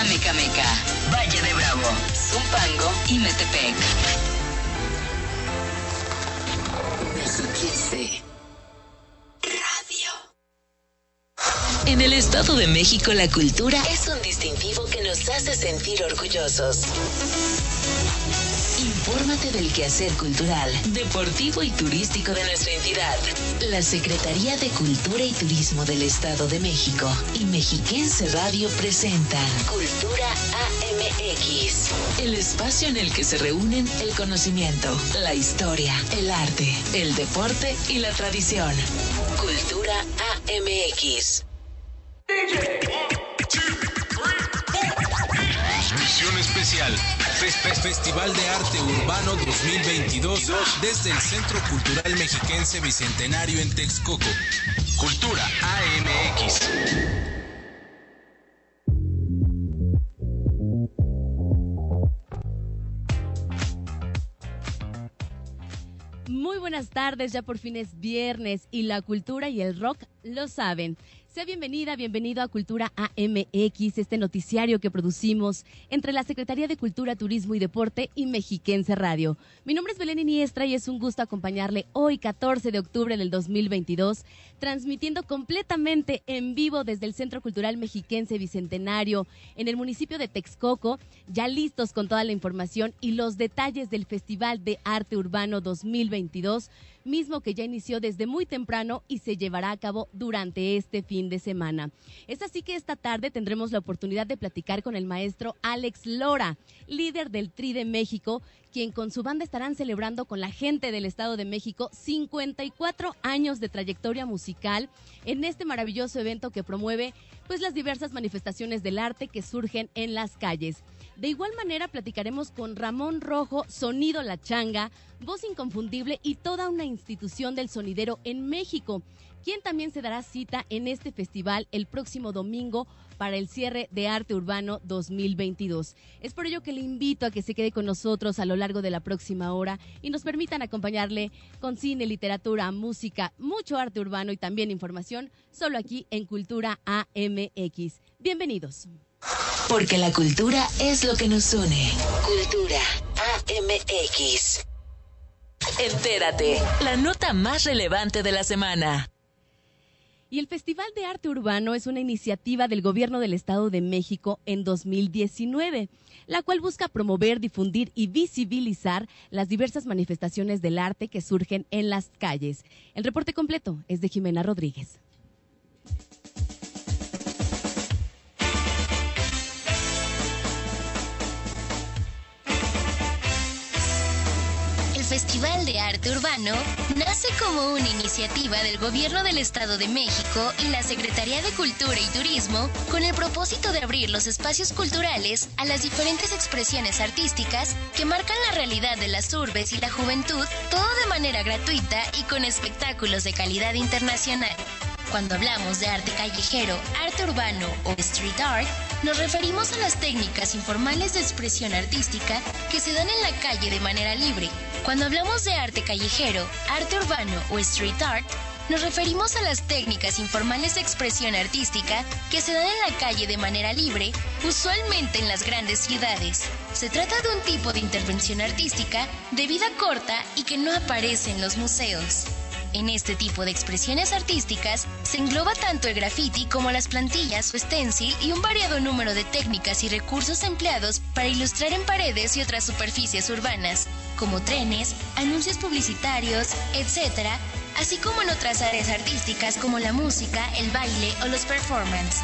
Amecameca, Valle de Bravo, Zumpango y Metepec. Radio. En el Estado de México la cultura es un distintivo que nos hace sentir orgullosos. Infórmate del quehacer cultural, deportivo y turístico de nuestra entidad. La Secretaría de Cultura y Turismo del Estado de México y Mexiquense Radio presentan Cultura AMX, el espacio en el que se reúnen el conocimiento, la historia, el arte, el deporte y la tradición. Cultura AMX. Misión especial. Festival de Arte Urbano 2022 desde el Centro Cultural Mexiquense Bicentenario en Texcoco. Cultura AMX. Muy buenas tardes, ya por fin es viernes y la cultura y el rock lo saben. Sea bienvenida, bienvenido a Cultura AMX, este noticiario que producimos entre la Secretaría de Cultura, Turismo y Deporte y Mexiquense Radio. Mi nombre es Belén Iniestra y es un gusto acompañarle hoy, 14 de octubre del 2022, transmitiendo completamente en vivo desde el Centro Cultural Mexiquense Bicentenario en el municipio de Texcoco, ya listos con toda la información y los detalles del Festival de Arte Urbano 2022 mismo que ya inició desde muy temprano y se llevará a cabo durante este fin de semana. Es así que esta tarde tendremos la oportunidad de platicar con el maestro Alex Lora, líder del Tri de México, quien con su banda estarán celebrando con la gente del Estado de México 54 años de trayectoria musical en este maravilloso evento que promueve pues las diversas manifestaciones del arte que surgen en las calles. De igual manera platicaremos con Ramón Rojo, Sonido La Changa, voz inconfundible y toda una institución del sonidero en México, quien también se dará cita en este festival el próximo domingo para el cierre de Arte Urbano 2022. Es por ello que le invito a que se quede con nosotros a lo largo de la próxima hora y nos permitan acompañarle con cine, literatura, música, mucho arte urbano y también información, solo aquí en Cultura AMX. Bienvenidos. Porque la cultura es lo que nos une. Cultura AMX. Entérate, la nota más relevante de la semana. Y el Festival de Arte Urbano es una iniciativa del Gobierno del Estado de México en 2019, la cual busca promover, difundir y visibilizar las diversas manifestaciones del arte que surgen en las calles. El reporte completo es de Jimena Rodríguez. Festival de Arte Urbano nace como una iniciativa del Gobierno del Estado de México y la Secretaría de Cultura y Turismo con el propósito de abrir los espacios culturales a las diferentes expresiones artísticas que marcan la realidad de las urbes y la juventud, todo de manera gratuita y con espectáculos de calidad internacional. Cuando hablamos de arte callejero, arte urbano o street art, nos referimos a las técnicas informales de expresión artística que se dan en la calle de manera libre. Cuando hablamos de arte callejero, arte urbano o street art, nos referimos a las técnicas informales de expresión artística que se dan en la calle de manera libre, usualmente en las grandes ciudades. Se trata de un tipo de intervención artística de vida corta y que no aparece en los museos. En este tipo de expresiones artísticas se engloba tanto el graffiti como las plantillas o stencil y un variado número de técnicas y recursos empleados para ilustrar en paredes y otras superficies urbanas, como trenes, anuncios publicitarios, etc., así como en otras áreas artísticas como la música, el baile o los performances.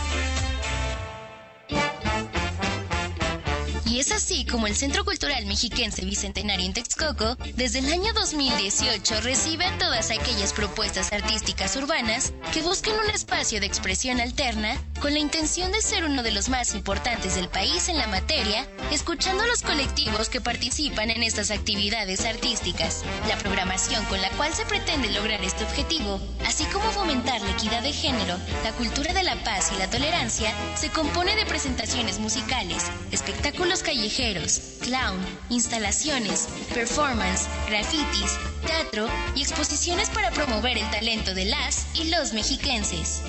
Y es así como el Centro Cultural Mexiquense Bicentenario en Texcoco, desde el año 2018, recibe a todas aquellas propuestas artísticas urbanas que busquen un espacio de expresión alterna con la intención de ser uno de los más importantes del país en la materia, escuchando a los colectivos que participan en estas actividades artísticas. La programación con la cual se pretende lograr este objetivo, así como fomentar la equidad de género, la cultura de la paz y la tolerancia, se compone de presentaciones musicales, espectáculos callejeros, clown, instalaciones, performance, grafitis, teatro y exposiciones para promover el talento de las y los mexiquenses.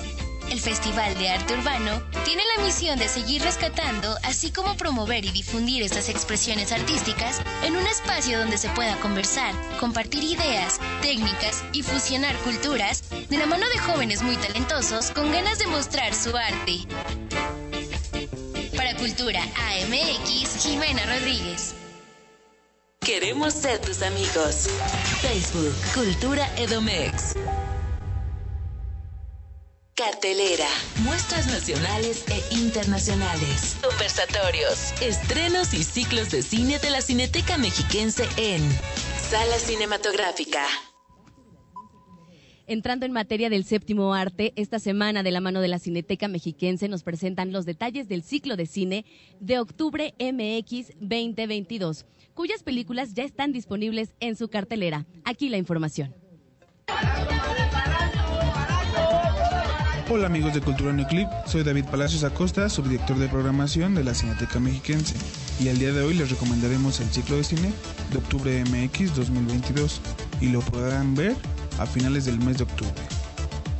el Festival de Arte Urbano tiene la misión de seguir rescatando, así como promover y difundir estas expresiones artísticas en un espacio donde se pueda conversar, compartir ideas, técnicas y fusionar culturas de la mano de jóvenes muy talentosos con ganas de mostrar su arte. Cultura AMX, Jimena Rodríguez. Queremos ser tus amigos. Facebook, Cultura Edomex. Cartelera, muestras nacionales e internacionales, conversatorios, estrenos y ciclos de cine de la Cineteca Mexiquense en Sala Cinematográfica. Entrando en materia del séptimo arte, esta semana de la mano de la Cineteca Mexiquense nos presentan los detalles del ciclo de cine de octubre MX 2022, cuyas películas ya están disponibles en su cartelera. Aquí la información. Hola amigos de Cultura Neoclip, soy David Palacios Acosta, subdirector de programación de la Cineteca Mexiquense, y el día de hoy les recomendaremos el ciclo de cine de octubre MX 2022 y lo podrán ver a finales del mes de octubre.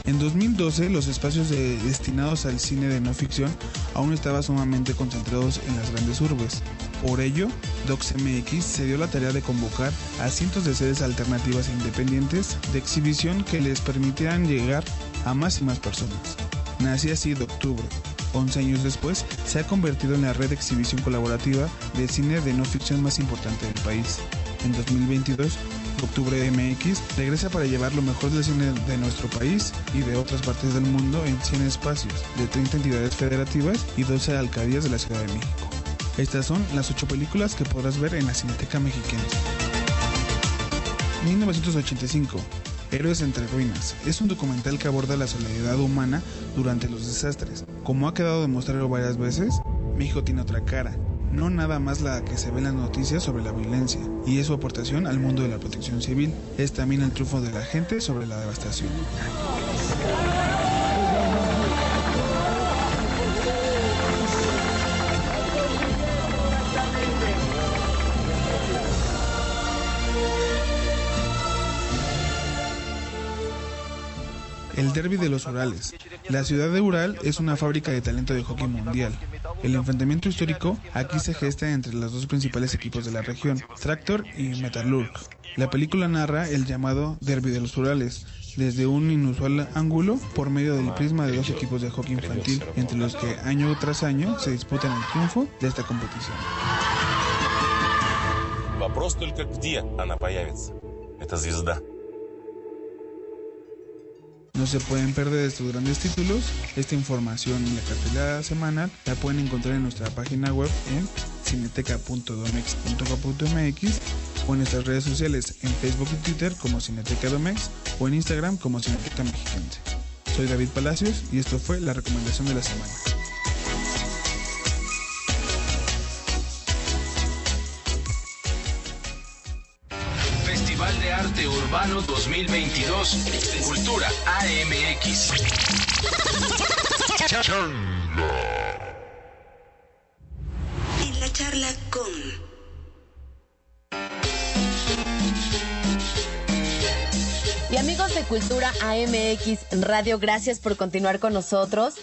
En 2012 los espacios destinados al cine de no ficción aún estaban sumamente concentrados en las grandes urbes. Por ello, DocsMX se dio la tarea de convocar a cientos de sedes alternativas e independientes de exhibición que les permitieran llegar a más y más personas. Nací así de octubre. 11 años después, se ha convertido en la red de exhibición colaborativa de cine de no ficción más importante del país. En 2022, Octubre MX regresa para llevar lo mejor del cine de nuestro país y de otras partes del mundo en 100 espacios de 30 entidades federativas y 12 alcaldías de la Ciudad de México. Estas son las 8 películas que podrás ver en la Cineteca Mexicana. 1985 Héroes entre Ruinas. Es un documental que aborda la solidaridad humana durante los desastres. Como ha quedado demostrado varias veces, México tiene otra cara, no nada más la que se ve en las noticias sobre la violencia, y es su aportación al mundo de la protección civil. Es también el triunfo de la gente sobre la devastación. El Derby de los Urales. La ciudad de Ural es una fábrica de talento de hockey mundial. El enfrentamiento histórico aquí se gesta entre los dos principales equipos de la región, Tractor y Metalurg. La película narra el llamado Derby de los Urales, desde un inusual ángulo por medio del prisma de dos equipos de hockey infantil, entre los que año tras año se disputan el triunfo de esta competición. No se pueden perder estos grandes títulos. Esta información y la cartelera semanal la pueden encontrar en nuestra página web en cineteca.domex.com.mx o en nuestras redes sociales en Facebook y Twitter como Cineteca Domex o en Instagram como Cineteca Mexiquense. Soy David Palacios y esto fue la recomendación de la semana. Urbano 2022. Cultura AMX. En la charla con Y amigos de Cultura AMX Radio, gracias por continuar con nosotros.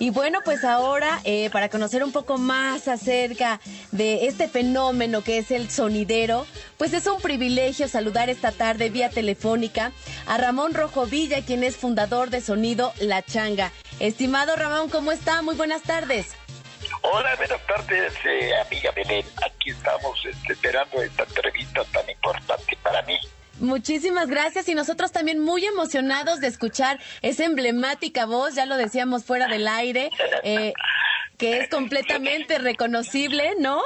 Y bueno, pues ahora, eh, para conocer un poco más acerca de este fenómeno que es el sonidero, pues es un privilegio saludar esta tarde vía telefónica a Ramón Rojo Villa, quien es fundador de Sonido La Changa. Estimado Ramón, ¿cómo está? Muy buenas tardes. Hola, buenas tardes, eh, amiga Belén. Aquí estamos este, esperando esta entrevista tan importante para mí. Muchísimas gracias y nosotros también muy emocionados de escuchar esa emblemática voz, ya lo decíamos fuera del aire, eh, que es completamente reconocible, ¿no?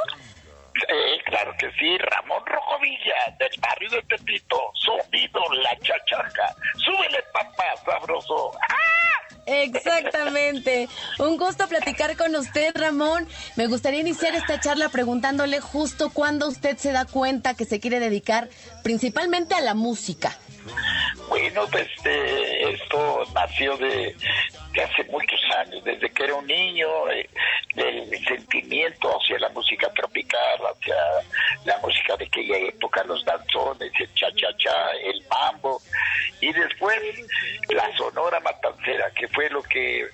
Sí, claro que sí, Ramón Rojovilla, del barrio de Tepito, sonido la chachaca. Súbele, papá, sabroso. ¡Ah! Exactamente. Un gusto platicar con usted, Ramón. Me gustaría iniciar esta charla preguntándole justo cuándo usted se da cuenta que se quiere dedicar principalmente a la música. Bueno, pues eh, esto nació de, hace muchos años, desde que era un niño, eh, del sentimiento hacia la música tropical, hacia la música de aquella época, los danzones, el cha-cha-cha, el mambo, y después la sonora matancera, que fue lo que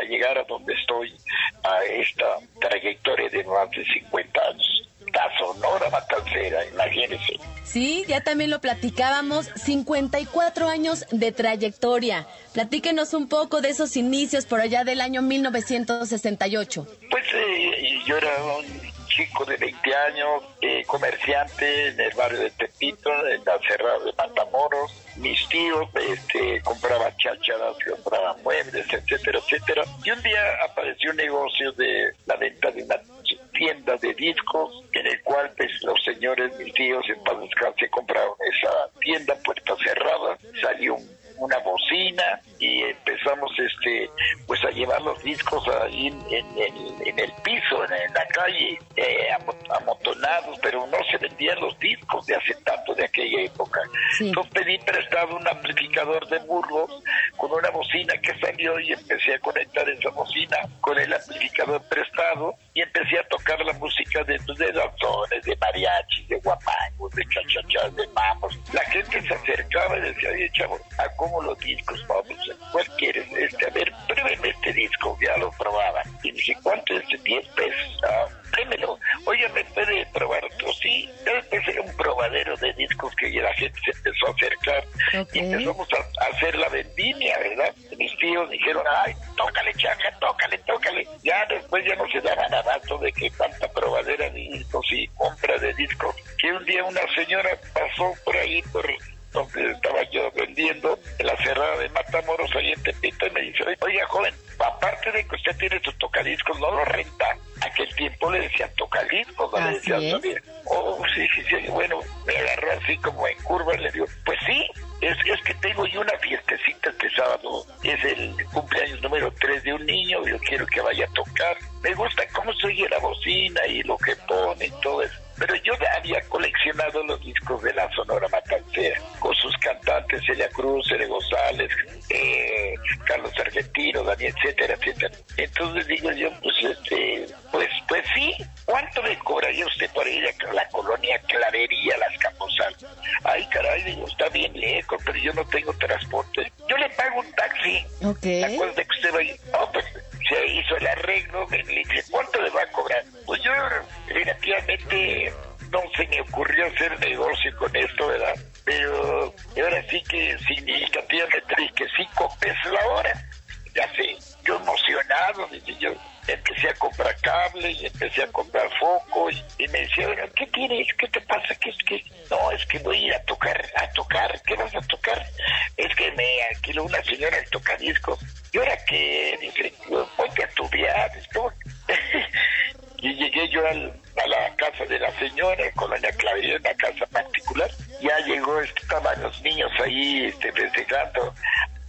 a llegar a donde estoy, a esta trayectoria de más de 50 años. Sonora Matancera, imagínense. Sí, ya también lo platicábamos, 54 años de trayectoria. Platíquenos un poco de esos inicios por allá del año 1968. Pues eh, yo era un chico de 20 años, eh, comerciante en el barrio de Tepito, en la cerrada de Matamoros. Mis tíos este, compraban chácharas, compraban muebles, etcétera, etcétera. Y un día apareció un negocio de la venta de una tienda de discos en el cual pues, los señores, mis tíos en paz se compraron esa tienda puerta cerrada. Salió una bocina y empezamos este pues a llevar los discos ahí en, el piso, en, la calle, eh, amontonados, pero no se vendían los discos de hace tanto de aquella época. Entonces pedí prestado un amplificador de Burgos con una bocina que salió y empecé a conectar esa bocina con el amplificador prestado y empecé a tocar la música de, de doctores, de mariachis, de guapangos, de chachachas, de mamos. La gente se acercaba y decía, oye chavo, ¿a cómo los discos? Vamos, ¿cuál quieres? Este, a ver, pruébeme este disco, ya lo probaba. Y dije, ¿cuánto es? 10 pesos. Ah, démelo. Oye, ¿me puede probar otro? Sí. Después era un probadero de discos que ya la gente se empezó a acercar. Y empezamos a, hacer la vendimia, ¿verdad? mis tíos dijeron, ay, tócale, changa, tócale, tócale. Ya después ya no se daban abasto de que tanta probadera de discos y compra de discos. Que un día una señora pasó por ahí, por Matamoros, ahí en Tepito, y me dice, oiga, joven, aparte de que usted tiene sus tocadiscos, no lo renta. Aquel tiempo le decían tocadiscos, no le decían también. Oh, sí, sí, sí, bueno, me agarró así como en curva y le digo, pues sí, es, es que tengo yo una fiestecita este sábado, es el cumpleaños número 3 de un niño, yo quiero que vaya a tocar. Me gusta cómo se oye la bocina y lo que pone y todo eso una señora el tocadiscos. ¿Y ahora qué? Dije, voy a estudiar, y llegué yo al, a la casa de la señora, en Colonia Clavería, una casa particular. Ya llegó, estaban los niños ahí este, festejando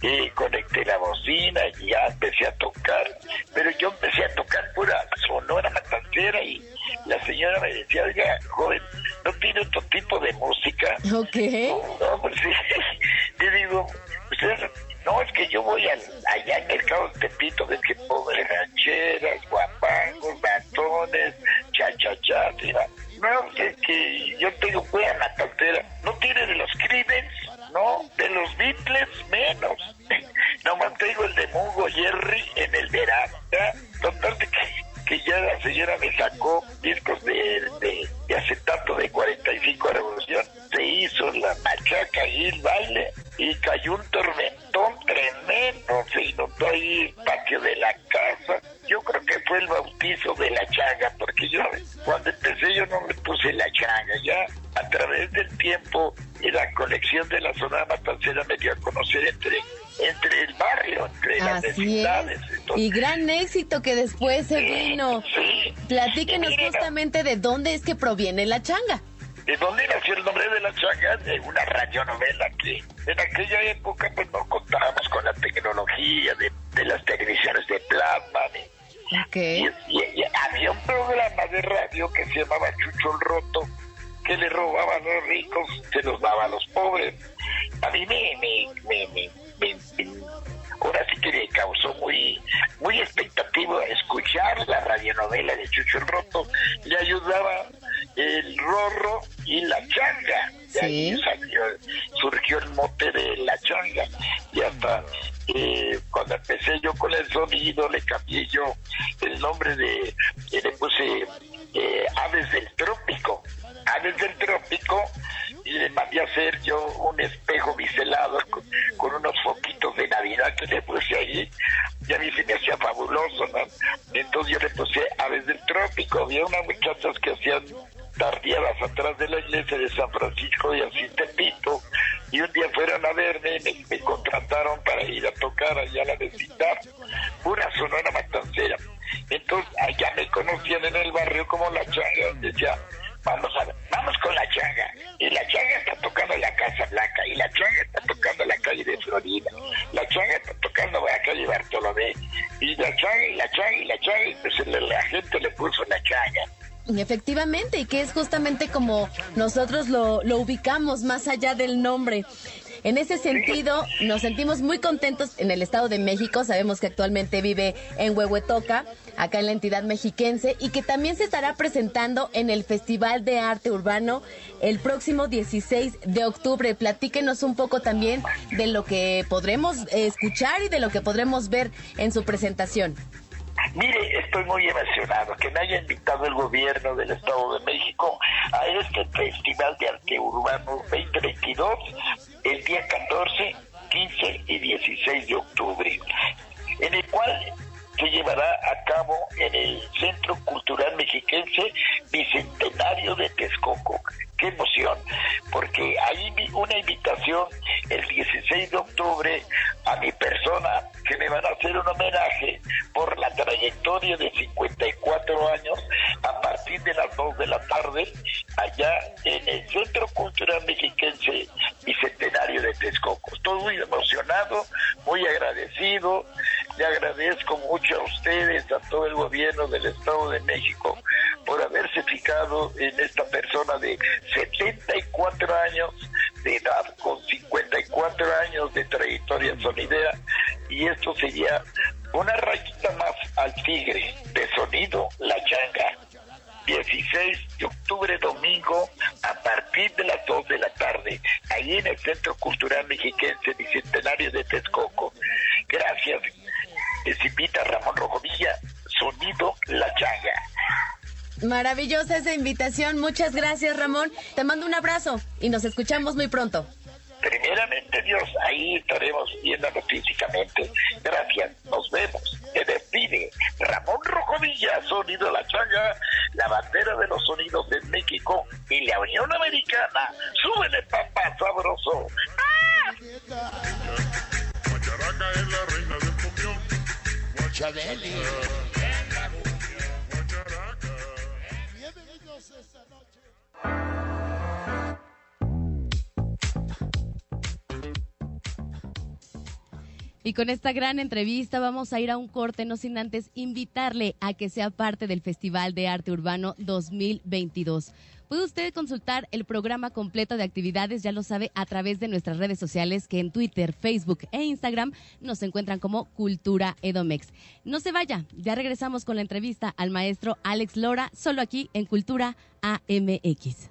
y conecté la bocina y ya empecé a tocar, pero yo empecé a tocar pura sonora matancera y la señora me decía, oiga, joven, ¿no tiene otro tipo de música? Ok. No, pues sí. Y gran éxito que después se vino. Sí, Platíquenos justamente de dónde es que proviene la changa. ¿De dónde nació el nombre de la changa? De una radionovela que en aquella el Roto. Le ayudaba el Rorro y la Changa. Sí. surgió el mote de la Changa. Y hasta eh, cuando empecé yo con eso, sonido le cambié yo el nombre de, como nosotros lo, ubicamos más allá del nombre. En ese sentido, nos sentimos muy contentos en el Estado de México. Sabemos que actualmente vive en Huehuetoca, acá en la entidad mexiquense, y que también se estará presentando en el Festival de Arte Urbano el próximo 16 de octubre. Platíquenos un poco también de lo que podremos escuchar y de lo que podremos ver en su presentación. Mire, estoy muy emocionado que me haya invitado el gobierno del Estado de México este Festival de Arte Urbano 2022 el día 14, 15 y 16 de octubre, en el cual se llevará a cabo en el Centro Cultural Mexiquense Bicentenario de de México, por haberse fijado en esta muchas gracias Ramón. Te mando un abrazo y nos escuchamos muy pronto. Con esta gran entrevista vamos a ir a un corte, no sin antes invitarle a que sea parte del Festival de Arte Urbano 2022. Puede usted consultar el programa completo de actividades, ya lo sabe, a través de nuestras redes sociales que en Twitter, Facebook e Instagram nos encuentran como Cultura Edomex. No se vaya, ya regresamos con la entrevista al maestro Alex Lora, solo aquí en Cultura AMX.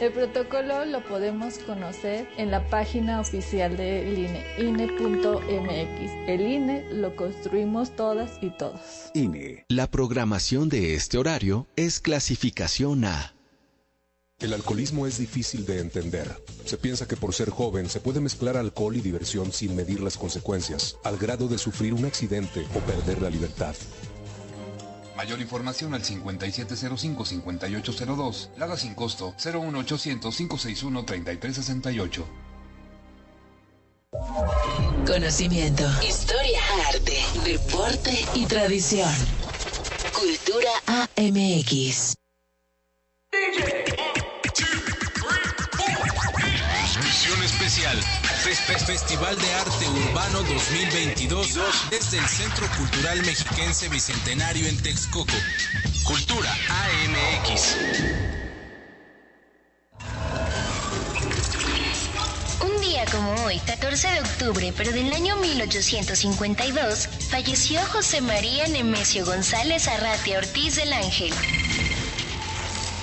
El protocolo lo podemos conocer en la página oficial del INE, INE.mx. El INE lo construimos todas y todos. INE. La programación de este horario es clasificación A. El alcoholismo es difícil de entender. Se piensa que por ser joven se puede mezclar alcohol y diversión sin medir las consecuencias, al grado de sufrir un accidente o perder la libertad. Mayor información al 5705-5802. Lada sin costo 01800-561-3368. Conocimiento, historia, arte, deporte y tradición. Cultura AMX. Misión especial Festival de Arte Urbano 2022 desde el Centro Cultural Mexiquense Bicentenario en Texcoco. Cultura AMX. Un día como hoy, 14 de octubre, pero del año 1852, falleció José María Nemesio González Arratia Ortiz del Ángel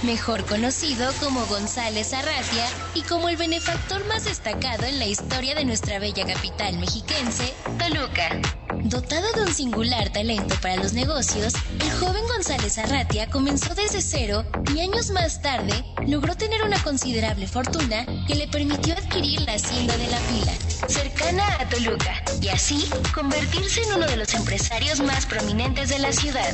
mejor conocido como González Arratia y como el benefactor más destacado en la historia de nuestra bella capital mexiquense, Toluca. Dotado de un singular talento para los negocios, el joven González Arratia comenzó desde cero y años más tarde logró tener una considerable fortuna que le permitió adquirir la hacienda de la Pila, cercana a Toluca, y así convertirse en uno de los empresarios más prominentes de la ciudad.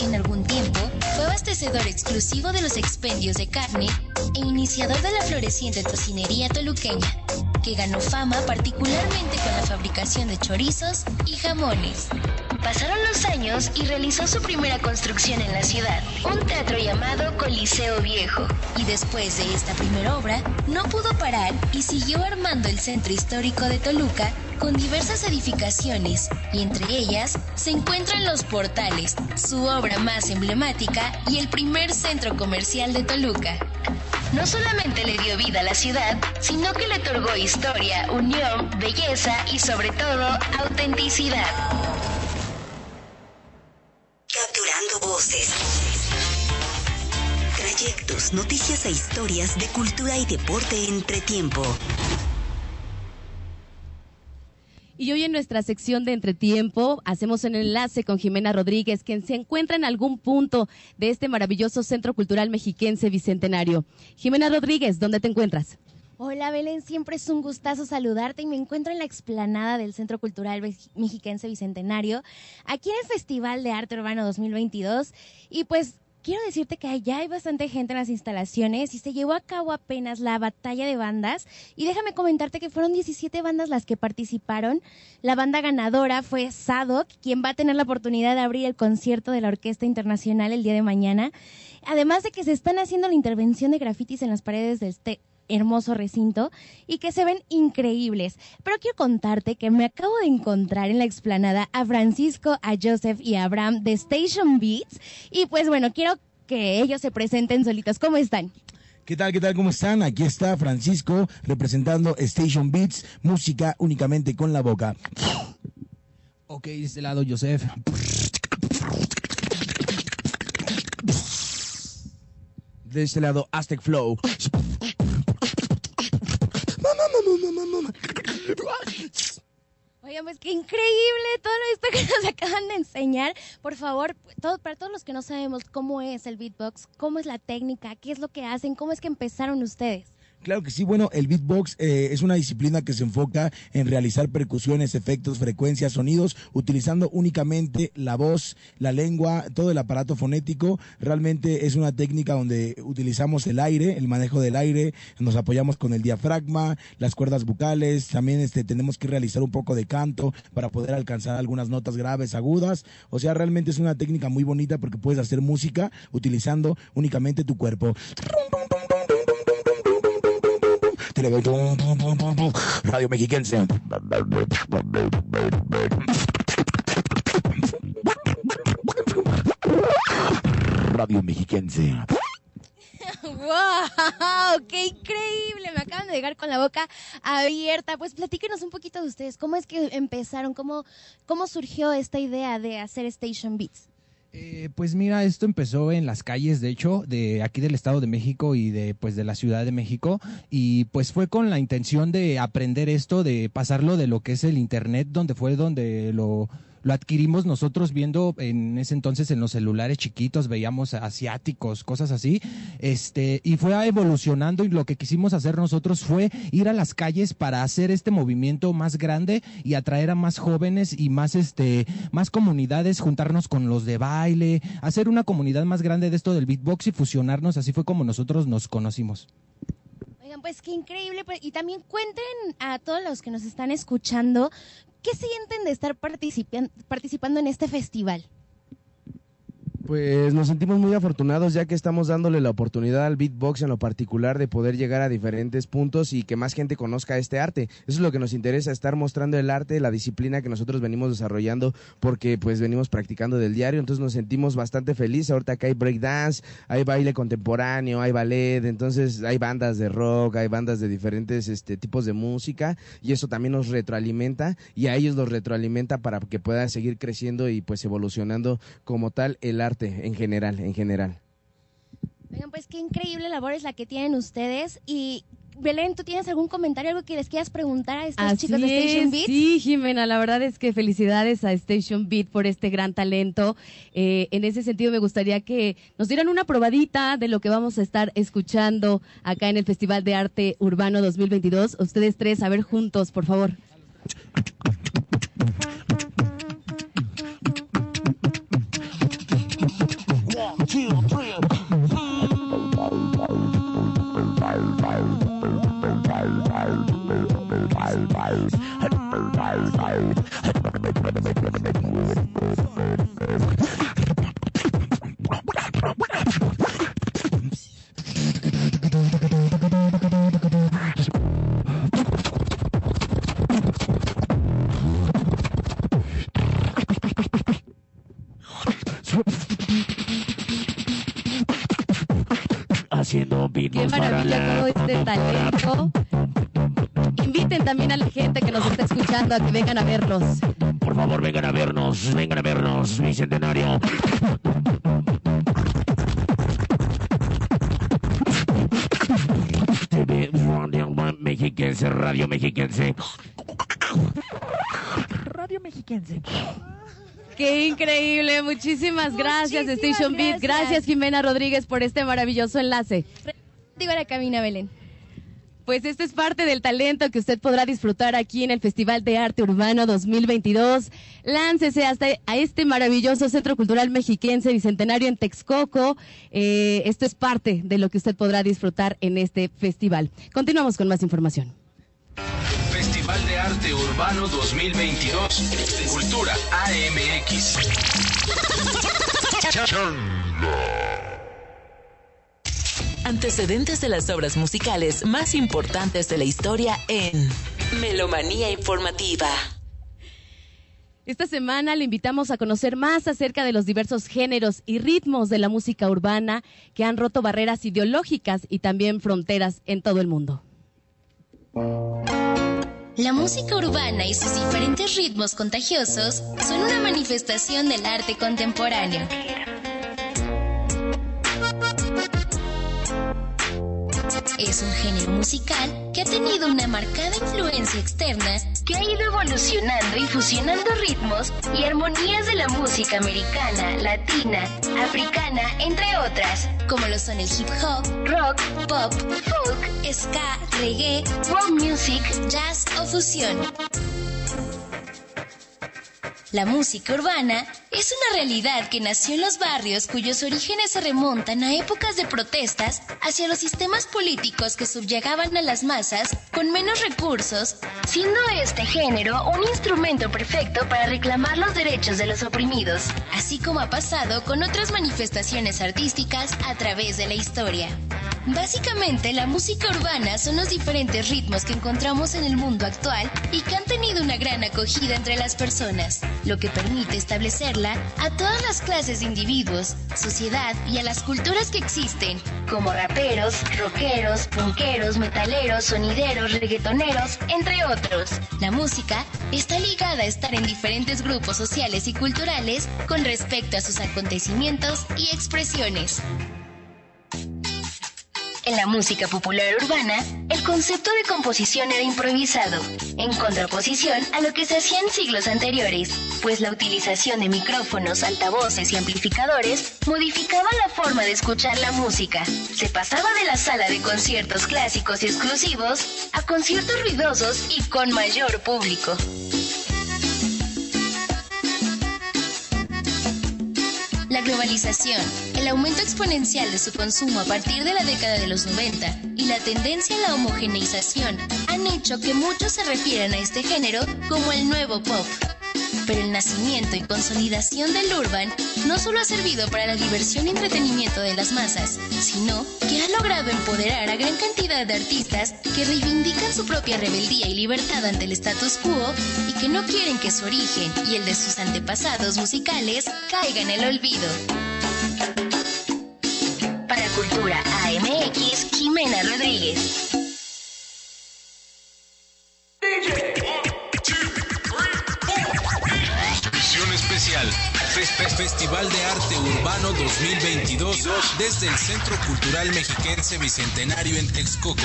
En algún tiempo fue abastecedor exclusivo de los expendios de carne e iniciador de la floreciente tocinería toluqueña, que ganó fama particularmente con la fabricación de chorizos y jamones. Pasaron los años y realizó su primera construcción en la ciudad, un teatro llamado Coliseo Viejo. Y después de esta primera obra, no pudo parar y siguió armando el centro histórico de Toluca con diversas edificaciones, y entre ellas se encuentran los portales, su obra más emblemática y el primer centro comercial de Toluca. No solamente le dio vida a la ciudad, sino que le otorgó historia, unión, belleza y sobre todo autenticidad. Capturando voces. Trayectos, noticias e historias de cultura y deporte entre tiempo. Y hoy en nuestra sección de entretiempo hacemos un enlace con Jimena Rodríguez, quien se encuentra en algún punto de este maravilloso Centro Cultural Mexiquense Bicentenario. Jimena Rodríguez, ¿dónde te encuentras? Hola Belén, siempre es un gustazo saludarte y me encuentro en la explanada del Centro Cultural Mexiquense Bicentenario, aquí en el Festival de Arte Urbano 2022 y pues quiero decirte que ya hay bastante gente en las instalaciones y se llevó a cabo apenas la batalla de bandas. Y déjame comentarte que fueron 17 bandas las que participaron. La banda ganadora fue Sadok, quien va a tener la oportunidad de abrir el concierto de la Orquesta Internacional el día de mañana. Además de que se están haciendo la intervención de grafitis en las paredes de este hermoso recinto y que se ven increíbles. Pero quiero contarte que me acabo de encontrar en la explanada a Francisco, a Joseph y a Abraham de Station Beats y pues bueno, quiero que ellos se presenten solitos. ¿Cómo están? ¿Qué tal? ¿Qué tal? ¿Cómo están? Aquí está Francisco representando Station Beats, música únicamente con la boca. Ok, de este lado Joseph. De este lado Aztec Flow. Oigan, pues qué increíble todo esto que nos acaban de enseñar. Por favor, todo, para todos los que no sabemos cómo es el beatbox, cómo es la técnica, qué es lo que hacen, cómo es que empezaron ustedes. Claro que sí, bueno, el beatbox eh, es una disciplina que se enfoca en realizar percusiones, efectos, frecuencias, sonidos, utilizando únicamente la voz, la lengua, todo el aparato fonético. Realmente es una técnica donde utilizamos el aire, el manejo del aire, nos apoyamos con el diafragma, las cuerdas bucales, también este, tenemos que realizar un poco de canto para poder alcanzar algunas notas graves, agudas. O sea, realmente es una técnica muy bonita porque puedes hacer música utilizando únicamente tu cuerpo. Radio Mexiquense. Radio Mexiquense. ¡Wow! ¡Qué increíble! Me acaban de llegar con la boca abierta. Pues platíquenos un poquito de ustedes. ¿Cómo es que empezaron? ¿Cómo, cómo surgió esta idea de hacer Station Beats? Eh, pues mira, esto empezó en las calles, de hecho, de aquí del Estado de México y de pues de la Ciudad de México. Y pues fue con la intención de aprender esto, de pasarlo de lo que es el internet, donde fue donde lo lo adquirimos nosotros viendo en ese entonces en los celulares chiquitos, veíamos asiáticos, cosas así, este, y fue evolucionando y lo que quisimos hacer nosotros fue ir a las calles para hacer este movimiento más grande y atraer a más jóvenes y más, este, más comunidades, juntarnos con los de baile, hacer una comunidad más grande de esto del beatbox y fusionarnos, así fue como nosotros nos conocimos. Oigan, pues qué increíble. Y también cuenten a todos los que nos están escuchando ¿Qué sienten de estar participando en este festival? Pues nos sentimos muy afortunados ya que estamos dándole la oportunidad al beatbox en lo particular de poder llegar a diferentes puntos y que más gente conozca este arte. Eso es lo que nos interesa, estar mostrando el arte, la disciplina que nosotros venimos desarrollando porque pues venimos practicando del diario, entonces nos sentimos bastante felices. Ahorita acá hay breakdance, hay baile contemporáneo, hay ballet, entonces hay bandas de rock, hay bandas de diferentes este, tipos de música y eso también nos retroalimenta y a ellos los retroalimenta para que pueda seguir creciendo y pues evolucionando como tal el arte en general, en general. Oigan, pues qué increíble labor es la que tienen ustedes y Belén, ¿tú tienes algún comentario, algo que les quieras preguntar a estos chicos de Station Beat? Sí, Jimena, la verdad es que felicidades a Station Beat por este gran talento. Eh, en ese sentido, me gustaría que nos dieran una probadita de lo que vamos a estar escuchando acá en el Festival de Arte Urbano 2022. Ustedes tres, a ver juntos, por favor. Haciendo también a la gente que nos está escuchando a que vengan a verlos. Por favor, vengan a vernos, vengan a vernos, Bicentenario. TV Radio Mexiquense, Radio Mexiquense. Radio Mexiquense. Qué increíble, muchísimas gracias Station Beat, gracias Jimena Rodríguez por este maravilloso enlace. Digo la cabina, Belén. Pues este es parte del talento que usted podrá disfrutar aquí en el Festival de Arte Urbano 2022. Láncese hasta a este maravilloso Centro Cultural Mexiquense Bicentenario en Texcoco. Eh, esto es parte de lo que usted podrá disfrutar en este festival. Continuamos con más información. Festival de Arte Urbano 2022. Cultura AMX. Antecedentes de las obras musicales más importantes de la historia en Melomanía Informativa. Esta semana le invitamos a conocer más acerca de los diversos géneros y ritmos de la música urbana que han roto barreras ideológicas y también fronteras en todo el mundo. La música urbana y sus diferentes ritmos contagiosos son una manifestación del arte contemporáneo. Es un género musical que ha tenido una marcada influencia externa que ha ido evolucionando y fusionando ritmos y armonías de la música americana, latina, africana, entre otras, como lo son el hip hop, rock, pop, folk, ska, reggae, world music, jazz o fusión. La música urbana es una realidad que nació en los barrios cuyos orígenes se remontan a épocas de protestas hacia los sistemas políticos que subyugaban a las masas con menos recursos, siendo este género un instrumento perfecto para reclamar los derechos de los oprimidos, así como ha pasado con otras manifestaciones artísticas a través de la historia. Básicamente, la música urbana son los diferentes ritmos que encontramos en el mundo actual y que han tenido una gran acogida entre las personas, lo que permite a todas las clases de individuos, sociedad y a las culturas que existen, como raperos, rockeros, punqueros, metaleros, sonideros, reggaetoneros, entre otros. La música está ligada a estar en diferentes grupos sociales y culturales con respecto a sus acontecimientos y expresiones. En la música popular urbana, el concepto de composición era improvisado, en contraposición a lo que se hacía en siglos anteriores, pues la utilización de micrófonos, altavoces y amplificadores modificaba la forma de escuchar la música. Se pasaba de la sala de conciertos clásicos y exclusivos a conciertos ruidosos y con mayor público. La globalización, el aumento exponencial de su consumo a partir de la década de los 90 y la tendencia a la homogeneización han hecho que muchos se refieran a este género como el nuevo pop. Pero el nacimiento y consolidación del urban no solo ha servido para la diversión y entretenimiento de las masas, sino que ha logrado empoderar a gran cantidad de artistas que reivindican su propia rebeldía y libertad ante el status quo y que no quieren que su origen y el de sus antepasados musicales caigan en el olvido. Cultura AMX, Jimena Rodríguez. Misión especial. Fes- Festival de Arte Urbano 2022 desde el Centro Cultural Mexiquense Bicentenario en Texcoco.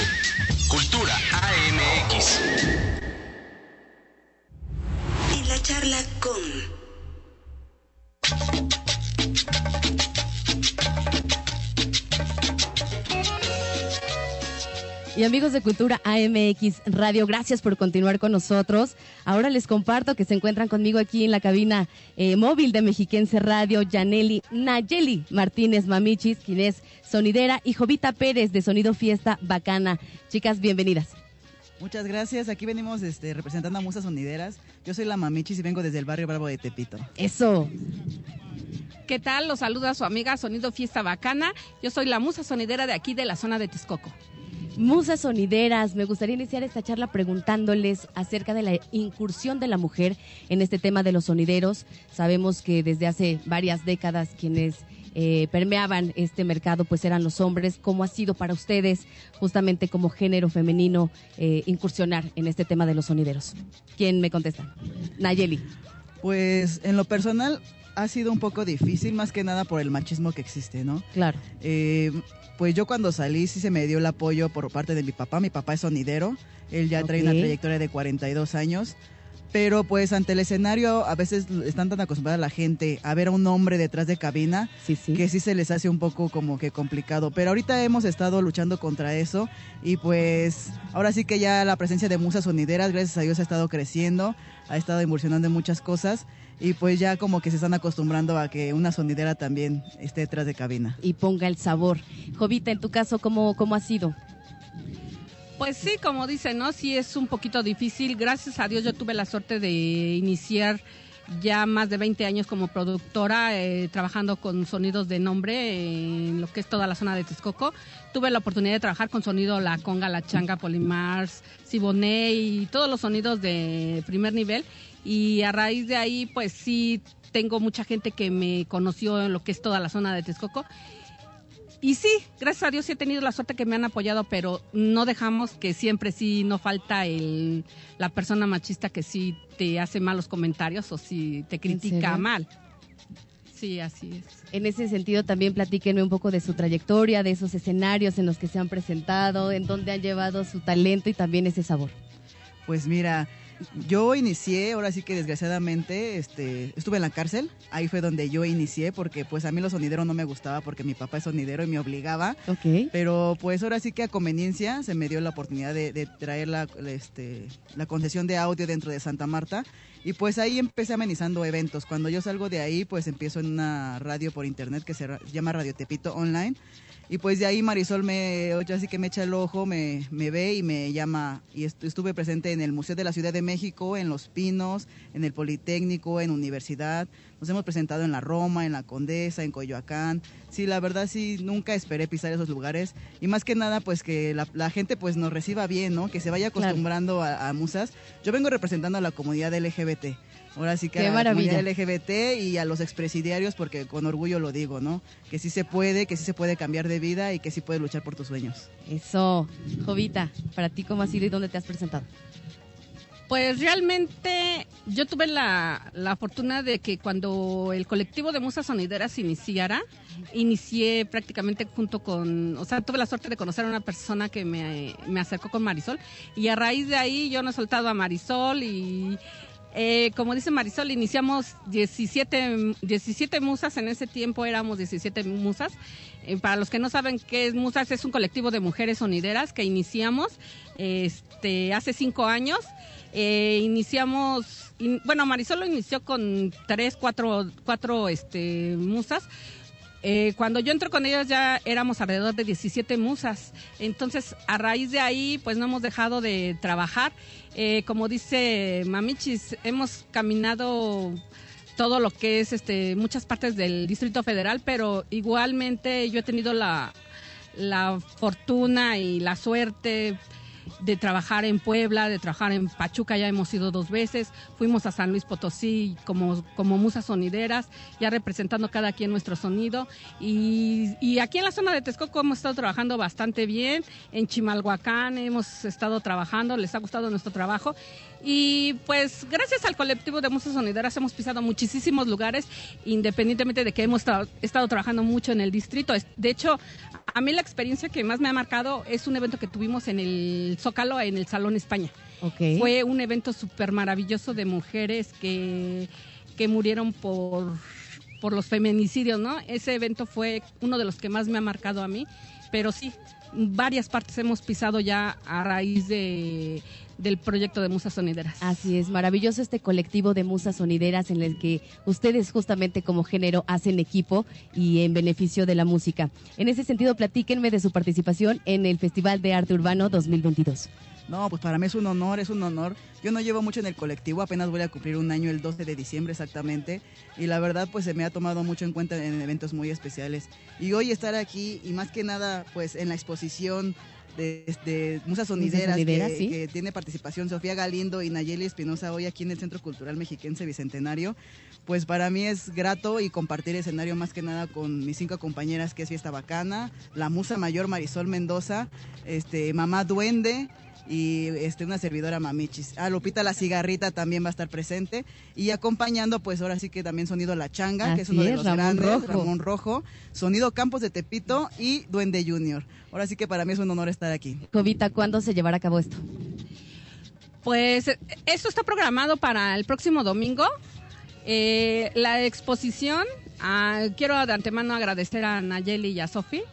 Cultura AMX. En la charla con... Y amigos de Cultura AMX Radio, gracias por continuar con nosotros. Ahora les comparto que se encuentran conmigo aquí en la cabina eh, móvil de Mexiquense Radio, Yaneli Nayeli Martínez Mamichis, quien es sonidera, y Jovita Pérez de Sonido Fiesta Bacana. Chicas, bienvenidas. Muchas gracias. Aquí venimos este, representando a Musas Sonideras. Yo soy la Mamichis y vengo desde el barrio Bravo de Tepito. Eso. ¿Qué tal? Los saluda su amiga Sonido Fiesta Bacana. Yo soy la musa sonidera de aquí de la zona de Texcoco. Musas sonideras, me gustaría iniciar esta charla preguntándoles acerca de la incursión de la mujer en este tema de los sonideros. Sabemos que desde hace varias décadas quienes eh, permeaban este mercado pues eran los hombres. ¿Cómo ha sido para ustedes justamente como género femenino eh, incursionar en este tema de los sonideros? ¿Quién me contesta? Nayeli. Pues en lo personal ha sido un poco difícil, más que nada por el machismo que existe, ¿no? Claro. Eh, pues yo cuando salí sí se me dio el apoyo por parte de mi papá. Mi papá es sonidero, él ya trae una trayectoria de 42 años. Pero pues ante el escenario a veces están tan acostumbrada la gente a ver a un hombre detrás de cabina que sí se les hace un poco como que complicado. Pero ahorita hemos estado luchando contra eso y pues ahora sí que ya la presencia de musas sonideras, gracias a Dios, ha estado creciendo, ha estado incursionando en muchas cosas y pues ya como que se están acostumbrando a que una sonidera también esté detrás de cabina. Y ponga el sabor. Jovita, en tu caso, ¿cómo, cómo ha sido? Pues sí, como dice, ¿no? Sí es un poquito difícil. Gracias a Dios yo tuve la suerte de iniciar ya más de 20 años como productora, eh, trabajando con sonidos de nombre en lo que es toda la zona de Texcoco. Tuve la oportunidad de trabajar con sonido La Conga, La Changa, Polimars, Siboné y todos los sonidos de primer nivel. Y a raíz de ahí, pues sí, tengo mucha gente que me conoció en lo que es toda la zona de Texcoco. Y sí, gracias a Dios sí he tenido la suerte que me han apoyado, pero no dejamos que siempre sí no falta el, la persona machista que sí te hace malos comentarios o si te critica mal. Sí, así es. En ese sentido, también platíquenme un poco de su trayectoria, de esos escenarios en los que se han presentado, en donde han llevado su talento y también ese sabor. Pues mira, yo inicié, ahora sí que desgraciadamente, este, estuve en la cárcel. Ahí fue donde yo inicié, porque pues a mí los sonideros no me gustaba porque mi papá es sonidero y me obligaba. Ok. Pero pues ahora sí que a conveniencia se me dio la oportunidad de, de traer la, este, la concesión de audio dentro de Santa Marta. Y pues ahí empecé amenizando eventos. Cuando yo salgo de ahí, pues empiezo en una radio por internet que se llama Radio Tepito Online. Y pues de ahí Marisol me, así que me echa el ojo, me, me ve y me llama. Y est- estuve presente en el Museo de la Ciudad de México, en Los Pinos, en el Politécnico, en Universidad. Nos hemos presentado en la Roma, en la Condesa, en Coyoacán. Sí, la verdad sí, nunca esperé pisar esos lugares. Y más que nada, pues que la, la gente pues nos reciba bien, ¿no? Que se vaya Claro. acostumbrando a, a musas. Yo vengo representando a la comunidad LGBT. Ahora sí que Qué a la maravilla. comunidad LGBT y a los expresidiarios, porque con orgullo lo digo, ¿no? Que sí se puede, que sí se puede cambiar de vida y que sí puedes luchar por tus sueños. Eso. Jovita, ¿para ti cómo ha sido y dónde te has presentado? Pues realmente yo tuve la, la fortuna de que cuando el colectivo de musas sonideras iniciara, inicié prácticamente junto con, o sea, tuve la suerte de conocer a una persona que me, me acercó con Marisol y a raíz de ahí yo no he soltado a Marisol y eh, como dice Marisol, iniciamos 17, 17 musas, en ese tiempo éramos 17 musas. Eh, para los que no saben qué es Musas, es un colectivo de mujeres sonideras que iniciamos este, hace cinco años. Eh, iniciamos, in- bueno, Marisol lo inició con tres, cuatro, cuatro este, musas. Eh, cuando yo entro con ellas ya éramos alrededor de 17 musas. Entonces, a raíz de ahí, pues no hemos dejado de trabajar. Eh, como dice Mamichis, hemos caminado todo lo que es este muchas partes del Distrito Federal, pero igualmente yo he tenido la, la fortuna y la suerte de trabajar en Puebla, de trabajar en Pachuca, ya hemos ido dos veces, fuimos a San Luis Potosí como, como musas sonideras, ya representando cada quien nuestro sonido. Y, y aquí en la zona de Texcoco hemos estado trabajando bastante bien, en Chimalhuacán hemos estado trabajando, les ha gustado nuestro trabajo. Y pues gracias al colectivo de Musas Sonideras hemos pisado muchísimos lugares, independientemente de que hemos estado trabajando mucho en el distrito. De hecho, a mí la experiencia que más me ha marcado es un evento que tuvimos en el Zócalo, en el Salón España. Fue un evento súper maravilloso de mujeres que, que murieron por, por los feminicidios, ¿no? Ese evento fue uno de los que más me ha marcado a mí, pero sí, varias partes hemos pisado ya a raíz de, del proyecto de Musas Sonideras. Así es, maravilloso este colectivo de musas sonideras en el que ustedes justamente como género hacen equipo y en beneficio de la música. En ese sentido, platíquenme de su participación en el Festival de Arte Urbano 2022. No, pues para mí es un honor, es un honor. Yo no llevo mucho en el colectivo, apenas voy a cumplir un año el 12 de diciembre exactamente. Y la verdad, pues se me ha tomado mucho en cuenta en eventos muy especiales. Y hoy estar aquí, y más que nada, pues en la exposición de, de Musas Sonideras, que, sí. que tiene participación Sofía Galindo y Nayeli Espinosa hoy aquí en el Centro Cultural Mexiquense Bicentenario. Pues para mí es grato y compartir escenario más que nada con mis cinco compañeras, que es Fiesta Bacana, la Musa Mayor Marisol Mendoza, este, Mamá Duende, y este una servidora Mamichis. Ah, Lupita la cigarrita también va a estar presente y acompañando pues ahora sí que también sonido La Changa, que es uno de los Ramón grandes, Rojo. Ramón Rojo, sonido Campos de Tepito y Duende Junior. Ahora sí que para mí es un honor estar aquí. Jovita, ¿cuándo se llevará a cabo esto? Pues esto está programado para el próximo domingo. Eh, la exposición, ah, quiero de antemano agradecer a Nayeli y a Sofi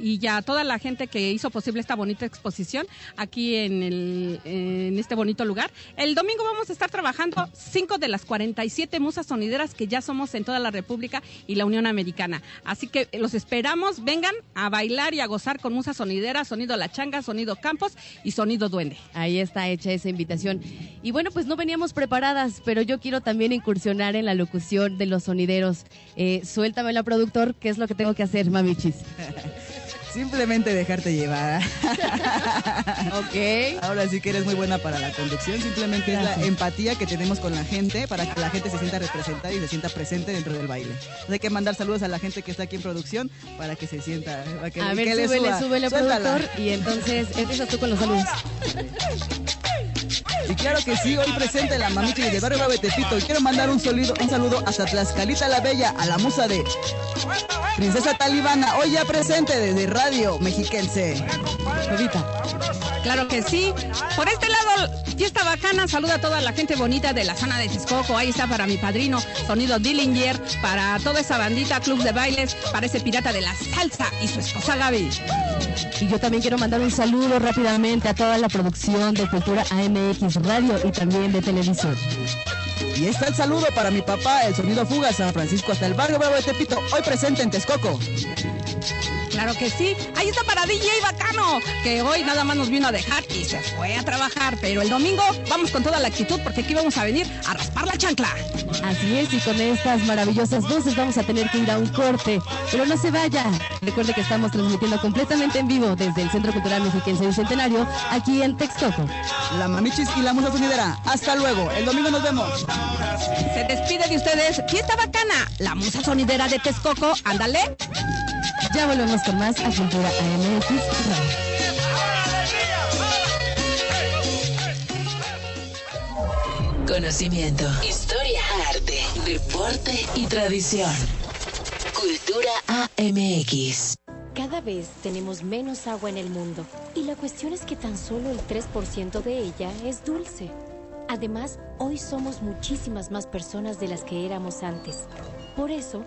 y ya a toda la gente que hizo posible esta bonita exposición aquí en, el, en este bonito lugar. El domingo vamos a estar trabajando cinco de las 47 musas sonideras que ya somos en toda la República y la Unión Americana. Así que los esperamos, vengan a bailar y a gozar con musas sonideras, sonido La Changa, sonido Campos y sonido Duende. Ahí está hecha esa invitación. Y bueno, pues no veníamos preparadas, pero yo quiero también incursionar en la locución de los sonideros. Eh, suéltame la productor, ¿qué es lo que tengo que hacer, mamichis? Simplemente dejarte llevar. ok. Ahora sí que eres muy buena para la conducción. Simplemente es la empatía que tenemos con la gente para que la gente se sienta representada y se sienta presente dentro del baile. Entonces hay que mandar saludos a la gente que está aquí en producción para que se sienta. para que- A que ver, le súbele, suba. súbele, Suéltala. productor. Y entonces empiezas tú con los saludos. Y claro que sí, hoy presente la mamicha del barrio de Tepito. Y quiero mandar un, solido, un saludo hasta Tlaxcalita la Bella, a la musa de Princesa Talibana, hoy ya presente desde Radio Mexiquense. Claro que sí. Por este lado, fiesta bacana. Saluda a toda la gente bonita de la zona de Texcoco. Ahí está para mi padrino, Sonido Dillinger, para toda esa bandita, club de bailes, para ese pirata de la salsa y su esposa Gaby. Y yo también quiero mandar un saludo rápidamente a toda la producción de Cultura AMX Radio y también de televisión. Y está el saludo para mi papá, el sonido Fuga San Francisco, hasta el barrio Bravo de Tepito, hoy presente en Texcoco. Claro que sí. Ahí está para DJ Bacano, que hoy nada más nos vino a dejar y se fue a trabajar. Pero el domingo vamos con toda la actitud porque aquí vamos a venir a raspar la chancla. Así es, y con estas maravillosas voces vamos a tener que ir a un corte. Pero no se vaya. Recuerde que estamos transmitiendo completamente en vivo desde el Centro Cultural Mexiquense Bicentenario, aquí en Texcoco. La mamichis y la musa sonidera. Hasta luego. El domingo nos vemos. Se despide de ustedes. Fiesta bacana. La musa sonidera de Texcoco. Ándale. Ya volvemos con más a Cultura AMX Radio. Conocimiento, historia, arte, deporte y tradición. Cultura AMX. Cada vez tenemos menos agua en el mundo y la cuestión es que tan solo el 3% de ella es dulce. Además, hoy somos muchísimas más personas de las que éramos antes. Por eso,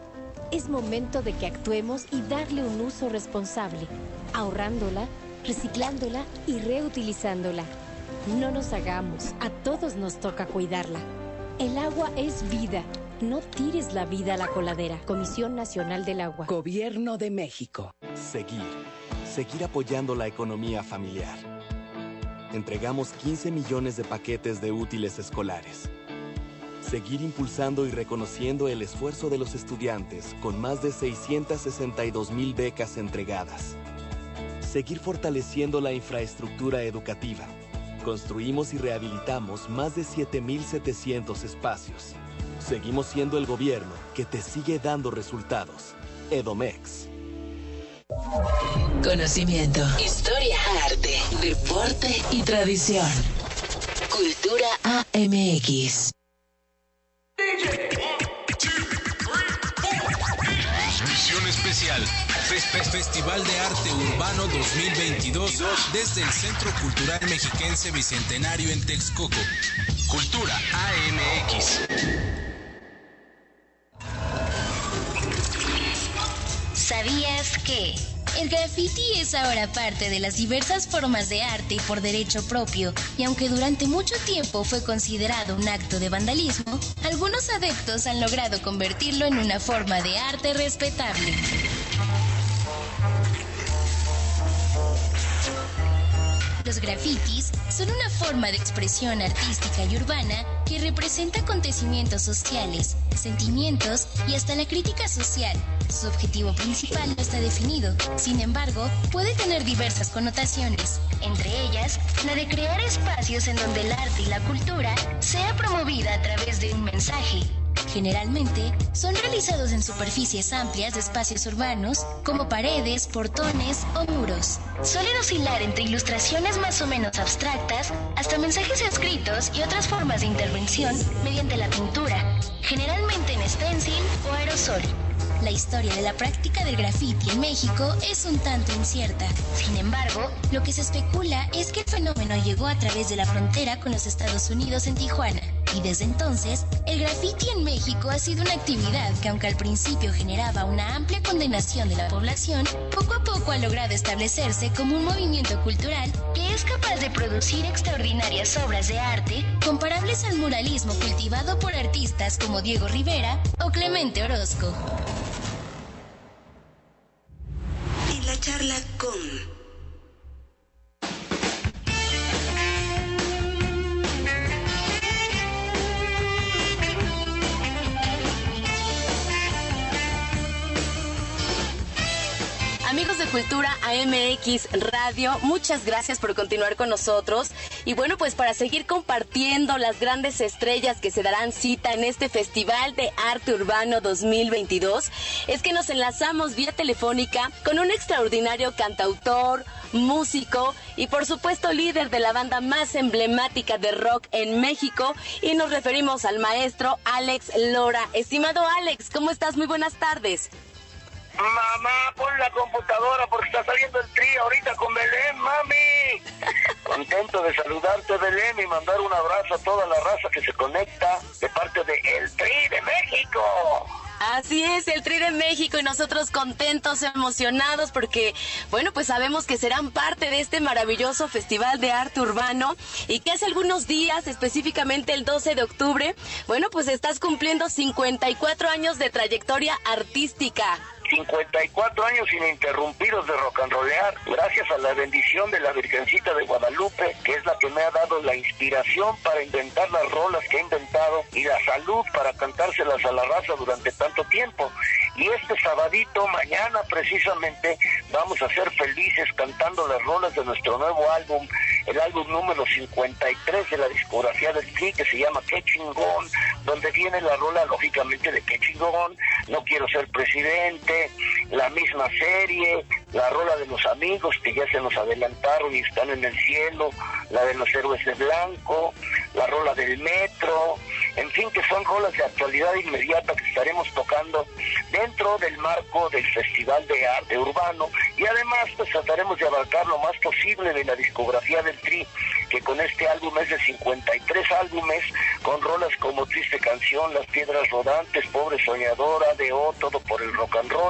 es momento de que actuemos y darle un uso responsable, ahorrándola, reciclándola y reutilizándola. No nos hagamos, a todos nos toca cuidarla. El agua es vida No tires la vida a la coladera. Comisión Nacional del Agua. Gobierno de México. Seguir. Seguir apoyando la economía familiar. Entregamos 15 millones de paquetes de útiles escolares. Seguir impulsando y reconociendo el esfuerzo de los estudiantes con más de 662 mil becas entregadas. Seguir fortaleciendo la infraestructura educativa. Construimos y rehabilitamos más de 7.700 espacios. Seguimos siendo el gobierno que te sigue dando resultados. Edomex. Conocimiento, historia, arte, deporte y tradición. Cultura AMX. Misión especial. Fes- Festival de Arte Urbano 2022 desde el Centro Cultural Mexiquense Bicentenario en Texcoco. Cultura AMX. ¿Sabías que? El graffiti es ahora parte de las diversas formas de arte por derecho propio, y aunque durante mucho tiempo fue considerado un acto de vandalismo, algunos adeptos han logrado convertirlo en una forma de arte respetable. Los grafitis son una forma de expresión artística y urbana que representa acontecimientos sociales, sentimientos y hasta la crítica social. Su objetivo principal no está definido, sin embargo, puede tener diversas connotaciones, entre ellas la de crear espacios en donde el arte y la cultura sea promovida a través de un mensaje. Generalmente son realizados en superficies amplias de espacios urbanos como paredes, portones o muros. Suelen oscilar entre ilustraciones más o menos abstractas hasta mensajes escritos y otras formas de intervención mediante la pintura, generalmente en stencil o aerosol. La historia de la práctica del graffiti en México es un tanto incierta. Sin embargo, lo que se especula es que el fenómeno llegó a través de la frontera con los Estados Unidos en Tijuana. Y desde entonces, el graffiti en México ha sido una actividad que aunque al principio generaba una amplia condenación de la población, poco a poco ha logrado establecerse como un movimiento cultural que es capaz de producir extraordinarias obras de arte comparables al muralismo cultivado por artistas como Diego Rivera o Clemente Orozco. Charla con... Amigos de Cultura AMX Radio, muchas gracias por continuar con nosotros. Y bueno, pues para seguir compartiendo las grandes estrellas que se darán cita en este Festival de Arte Urbano 2022, es que nos enlazamos vía telefónica con un extraordinario cantautor, músico y por supuesto líder de la banda más emblemática de rock en México. Y nos referimos al maestro Alex Lora. Estimado Alex, ¿cómo estás? Muy buenas tardes. Mamá, pon la computadora porque está saliendo el tri ahorita con Belén, mami. Contento de saludarte, Belén, y mandar un abrazo a toda la raza que se conecta de parte de El Tri de México. Así es, el Tri de México y nosotros contentos, emocionados porque, bueno, pues sabemos que serán parte de este maravilloso Festival de Arte Urbano y que hace algunos días, específicamente el 12 de octubre, bueno, pues estás cumpliendo 54 años de trayectoria artística. 54 años ininterrumpidos de rock and rollear, gracias a la bendición de la Virgencita de Guadalupe, que es la que me ha dado la inspiración para inventar las rolas que he inventado y la salud para cantárselas a la raza durante tanto tiempo. Y este sabadito, mañana precisamente, vamos a ser felices cantando las rolas de nuestro nuevo álbum, el álbum número 53 de la discografía del Tri, que se llama Qué chingón, donde viene la rola lógicamente de Qué chingón, No quiero ser presidente, la misma serie, la rola de los amigos que ya se nos adelantaron y están en el cielo, la de los héroes de blanco, la rola del metro, en fin, que son rolas de actualidad inmediata que estaremos tocando dentro del marco del Festival de Arte Urbano. Y además pues trataremos de abarcar lo más posible de la discografía del Tri, que con este álbum es de 53 álbumes, con rolas como Triste Canción, Las Piedras Rodantes, Pobre Soñadora, de O, Todo por el Rock and Roll,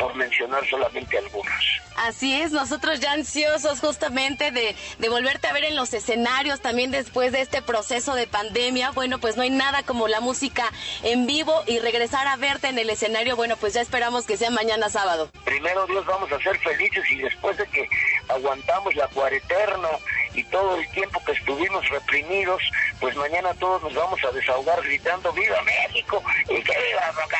por mencionar solamente algunos. Así es, nosotros ya ansiosos justamente de, de, volverte a ver en los escenarios también después de este proceso de pandemia. Bueno, pues no hay nada como la música en vivo y regresar a verte en el escenario. Bueno, pues ya esperamos que sea mañana sábado. Primero Dios vamos a ser felices y después de que aguantamos la cuareterna y todo el tiempo que estuvimos reprimidos, pues mañana todos nos vamos a desahogar gritando ¡Viva México! y que viva rock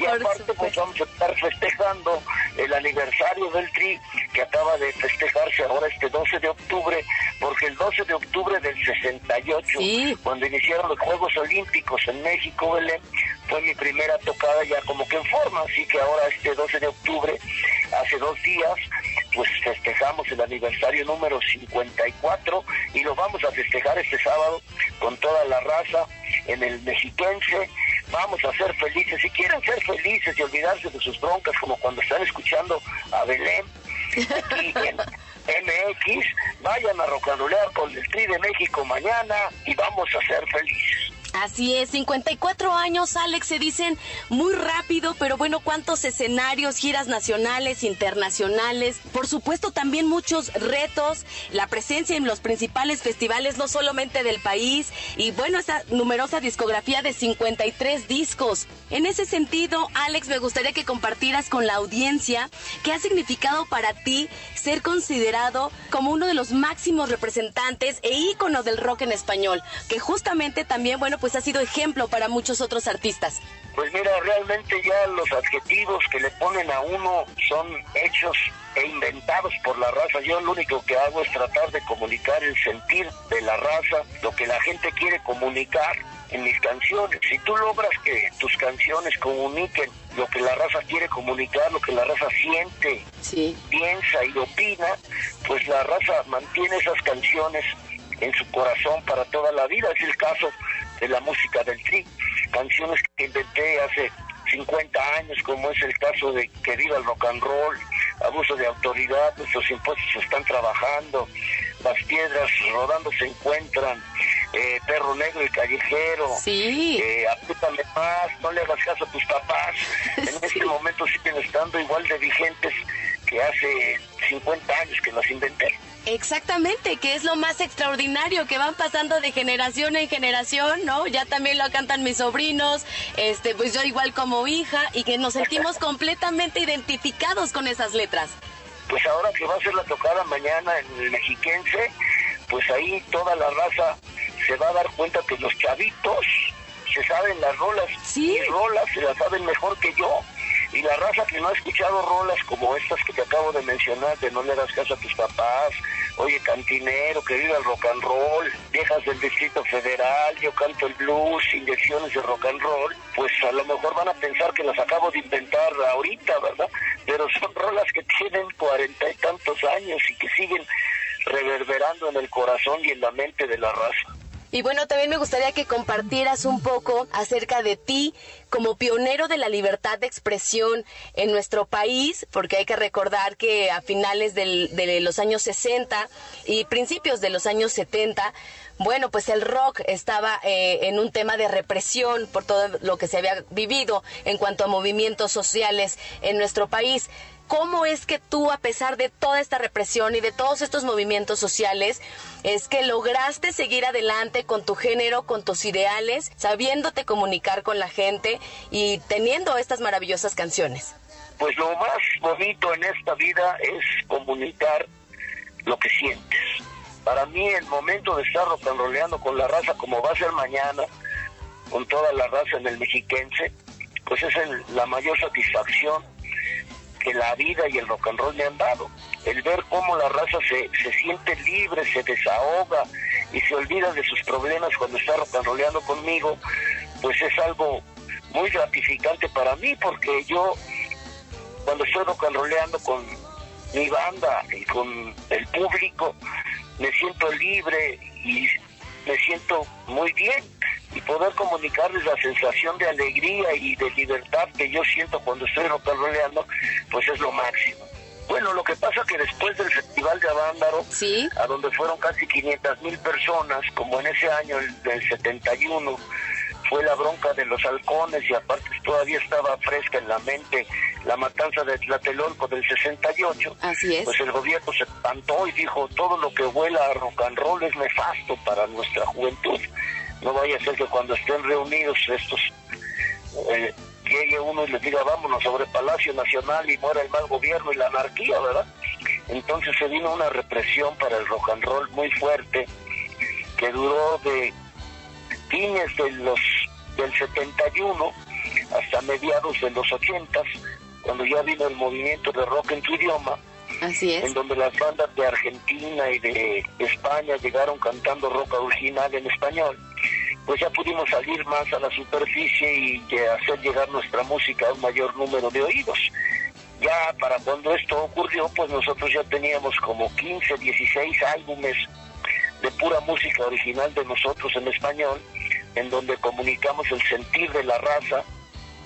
Y aparte, pues vamos a estar festejando el aniversario del TRI, que acaba de festejarse ahora este 12 de octubre, porque el 12 de octubre del 68, cuando iniciaron los Juegos Olímpicos en México, Belén, fue mi primera tocada ya como que en forma, así que ahora este 12 de octubre, hace dos días, pues festejamos el aniversario número 54 y lo vamos a festejar este sábado con toda la raza en el mexiquense vamos a ser felices. Si quieren ser felices y olvidarse de sus broncas, como cuando están escuchando a Belén, aquí en MX, vayan a rocanulear con el Tri de México mañana y vamos a ser felices. Así es, 54 años, Alex, se dicen muy rápido, pero bueno, cuántos escenarios, giras nacionales, internacionales, por supuesto también muchos retos, la presencia en los principales festivales, no solamente del país, y bueno, esa numerosa discografía de 53 discos. En ese sentido, Alex, me gustaría que compartieras con la audiencia qué ha significado para ti ser considerado como uno de los máximos representantes e íconos del rock en español, que justamente también, bueno, pues ha sido ejemplo para muchos otros artistas. Pues mira, realmente ya los adjetivos que le ponen a uno son hechos e inventados por la raza. Yo lo único que hago es tratar de comunicar el sentir de la raza, lo que la gente quiere comunicar en mis canciones. Si tú logras que tus canciones comuniquen lo que la raza quiere comunicar, lo que la raza siente, piensa y opina, pues la raza mantiene esas canciones en su corazón para toda la vida. Es el caso de la música del tri, canciones que inventé hace 50 años, como es el caso de Que viva el rock and roll, abuso de autoridad, nuestros impuestos están trabajando, las piedras rodando se encuentran, eh, perro negro y callejero, sí. eh, más, no le hagas caso a tus papás, en este momento siguen estando igual de vigentes que hace 50 años que las inventé. Exactamente, que es lo más extraordinario, que van pasando de generación en generación, ¿no? Ya también lo cantan mis sobrinos, este, pues yo igual como hija, y que nos sentimos completamente identificados con esas letras. Pues ahora que va a ser la tocada mañana en el mexiquense, pues ahí toda la raza se va a dar cuenta que los chavitos se saben las rolas, ¿Sí? y rolas se las saben mejor que yo. Y la raza que no ha escuchado rolas como estas que te acabo de mencionar, de no le das caso a tus papás, oye cantinero, que viva el rock and roll, viejas del Distrito Federal, yo canto el blues, inyecciones de rock and roll, pues a lo mejor van a pensar que las acabo de inventar ahorita, ¿verdad? Pero son rolas que tienen cuarenta y tantos años y que siguen reverberando en el corazón y en la mente de la raza. Y bueno, también me gustaría que compartieras un poco acerca de ti como pionero de la libertad de expresión en nuestro país, porque hay que recordar que a finales de los años 60 y principios de los años 70, bueno, pues el rock estaba eh, en un tema de represión por todo lo que se había vivido en cuanto a movimientos sociales en nuestro país. ¿Cómo es que tú, a pesar de toda esta represión y de todos estos movimientos sociales, es que lograste seguir adelante con tu género, con tus ideales, sabiéndote comunicar con la gente y teniendo estas maravillosas canciones? Pues lo más bonito en esta vida es comunicar lo que sientes. Para mí el momento de estar rocanroleando con la raza como va a ser mañana, con toda la raza en el mexiquense, pues es la mayor satisfacción que la vida y el rock and roll me han dado. El ver cómo la raza se, se siente libre, se desahoga y se olvida de sus problemas cuando está rock and rollando conmigo, pues es algo muy gratificante para mí porque yo cuando estoy rock and rollando con mi banda y con el público me siento libre y me siento muy bien y poder comunicarles la sensación de alegría y de libertad que yo siento cuando estoy roleando, pues es lo máximo. Bueno, lo que pasa que después del Festival de Avándaro, a donde fueron casi 500 mil personas, como en ese año el del 71, fue la bronca de los halcones y aparte todavía estaba fresca en la mente la matanza de Tlatelolco del 68. Así es. Pues el gobierno se espantó y dijo, todo lo que vuela a rock and roll es nefasto para nuestra juventud. No vaya a ser que cuando estén reunidos estos... Eh, llegue uno y les diga vámonos sobre Palacio Nacional y muera el mal gobierno y la anarquía, ¿verdad? Entonces se vino una represión para el rock and roll muy fuerte que duró de fines de los del 71 hasta mediados de los 80 cuando ya vino el movimiento de rock en tu idioma Así es. en donde las bandas de Argentina y de España llegaron cantando rock original en español, pues ya pudimos salir más a la superficie y hacer llegar nuestra música a un mayor número de oídos. Ya para cuando esto ocurrió, pues nosotros ya teníamos como 15, 16 álbumes de pura música original de nosotros en español, en donde comunicamos el sentir de la raza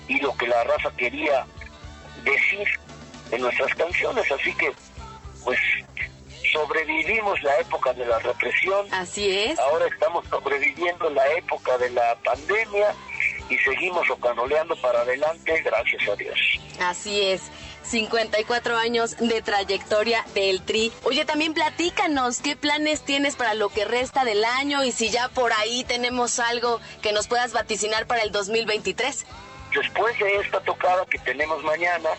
y lo que la raza quería decir en nuestras canciones. Así que, pues, sobrevivimos la época de la represión. Así es. Ahora estamos sobreviviendo la época de la pandemia y seguimos ocanoleando para adelante, gracias a Dios. Así es. 54 años de trayectoria del Tri. Oye, también platícanos qué planes tienes para lo que resta del año y si ya por ahí tenemos algo que nos puedas vaticinar para el 2023. Después de esta tocada que tenemos mañana,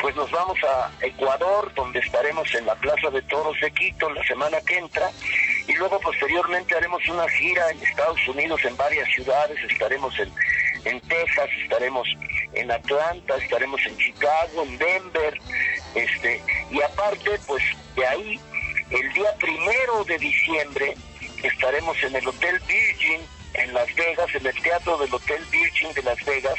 pues nos vamos a Ecuador, donde estaremos en la Plaza de Toros de Quito la semana que entra, y luego posteriormente haremos una gira en Estados Unidos, en varias ciudades, estaremos en, en Texas, estaremos en Atlanta, estaremos en Chicago, en Denver, este, y aparte, pues de ahí, el día primero de diciembre, estaremos en el Hotel Virgin en Las Vegas, en el teatro del Hotel Virgin de Las Vegas.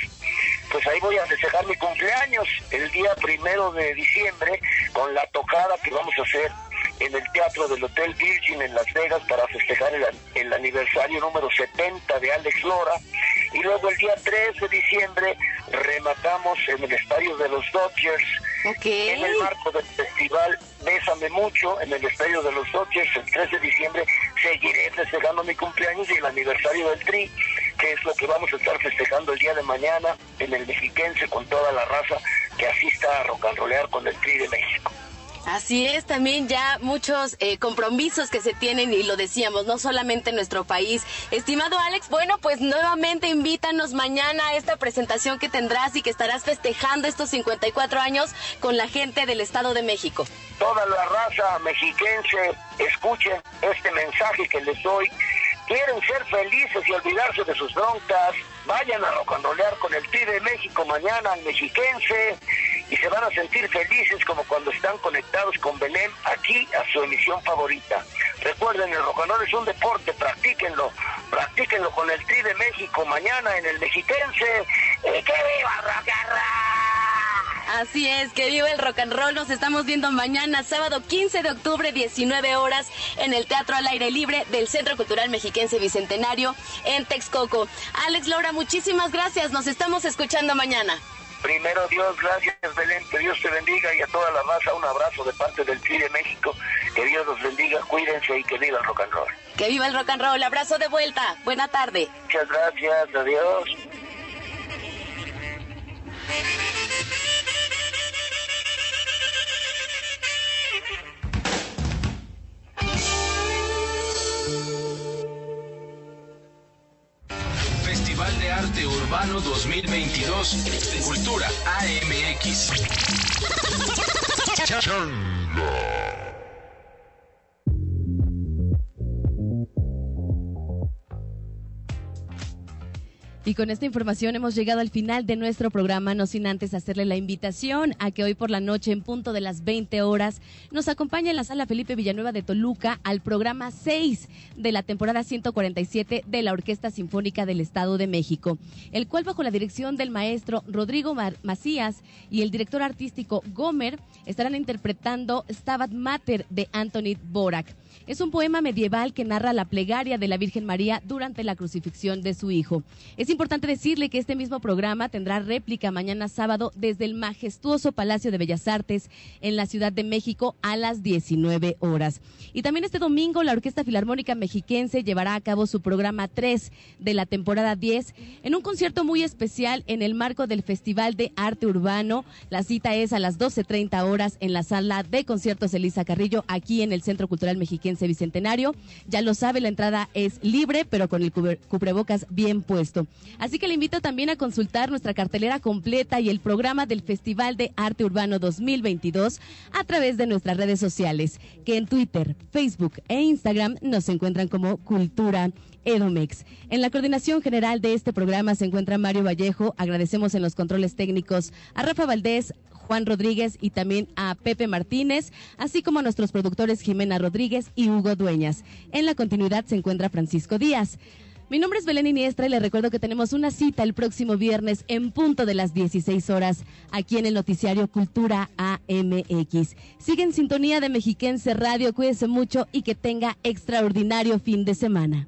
Pues ahí voy a festejar mi cumpleaños el día primero de diciembre con la tocada que vamos a hacer en el teatro del Hotel Virgin en Las Vegas para festejar el, el aniversario número 70 de Alex Lora. Y luego el día 3 de diciembre rematamos en el estadio de los Dodgers. En el marco del festival Bésame Mucho, en el estadio de los Dodgers, el 3 de diciembre, seguiré festejando mi cumpleaños y el aniversario del Tri, que es lo que vamos a estar festejando el día de mañana en el Mexiquense con toda la raza que asista a rock and rollear con el Tri de México. Así es, también ya muchos eh, compromisos que se tienen y lo decíamos, no solamente en nuestro país. Estimado Alex, bueno, pues nuevamente invítanos mañana a esta presentación que tendrás y que estarás festejando estos 54 años con la gente del Estado de México. Toda la raza mexiquense, escuchen este mensaje que les doy. Quieren ser felices y olvidarse de sus broncas. Vayan a rocanrolear con el Tri de México mañana al mexiquense y se van a sentir felices como cuando están conectados con Belén aquí a su emisión favorita. Recuerden, el roll es un deporte, practíquenlo, practíquenlo con el Tri de México mañana en el Mexiquense. ¡Y que viva rock and roll! Así es, que viva el rock and roll. Nos estamos viendo mañana, sábado 15 de octubre, 19 horas, en el Teatro al Aire Libre del Centro Cultural Mexiquense Bicentenario en Texcoco. Alex Laura, muchísimas gracias. Nos estamos escuchando mañana. Primero Dios, gracias Belén, que Dios te bendiga y a toda la raza un abrazo de parte del Tri de México. Que Dios los bendiga, cuídense y que viva el rock and roll. Que viva el rock and roll. Abrazo de vuelta. Buena tarde. Muchas gracias, adiós. Festival de Arte Urbano 2022. Cultura AMX. Y con esta información hemos llegado al final de nuestro programa, no sin antes hacerle la invitación a que hoy por la noche, en punto de las 20 horas, nos acompañe en la sala Felipe Villanueva de Toluca al programa 6 de la temporada 147 de la Orquesta Sinfónica del Estado de México, el cual bajo la dirección del maestro Rodrigo Macías y el director artístico Gomer estarán interpretando Stabat Mater de Anthony Borak. Es un poema medieval que narra la plegaria de la Virgen María durante la crucifixión de su hijo. Es importante decirle que este mismo programa tendrá réplica mañana sábado desde el majestuoso Palacio de Bellas Artes en la Ciudad de México a las 19 horas. Y también este domingo la Orquesta Filarmónica Mexiquense llevará a cabo su programa 3 de la temporada 10 en un concierto muy especial en el marco del Festival de Arte Urbano. La cita es a las 12.30 horas en la sala de conciertos Elisa Carrillo aquí en el Centro Cultural Mexiquense Bicentenario. Ya lo sabe, la entrada es libre, pero con el cubrebocas bien puesto. Así que le invito también a consultar nuestra cartelera completa y el programa del Festival de Arte Urbano 2022 a través de nuestras redes sociales, que en Twitter, Facebook e Instagram nos encuentran como Cultura Edomex. En la coordinación general de este programa se encuentra Mario Vallejo. Agradecemos en los controles técnicos a Rafa Valdés, Juan Rodríguez y también a Pepe Martínez, así como a nuestros productores Jimena Rodríguez y Hugo Dueñas. En la continuidad se encuentra Francisco Díaz. Mi nombre es Belén Iniestra y le recuerdo que tenemos una cita el próximo viernes en punto de las 16 horas aquí en el noticiario Cultura AMX. Sigue en sintonía de Mexiquense Radio, cuídese mucho y que tenga extraordinario fin de semana.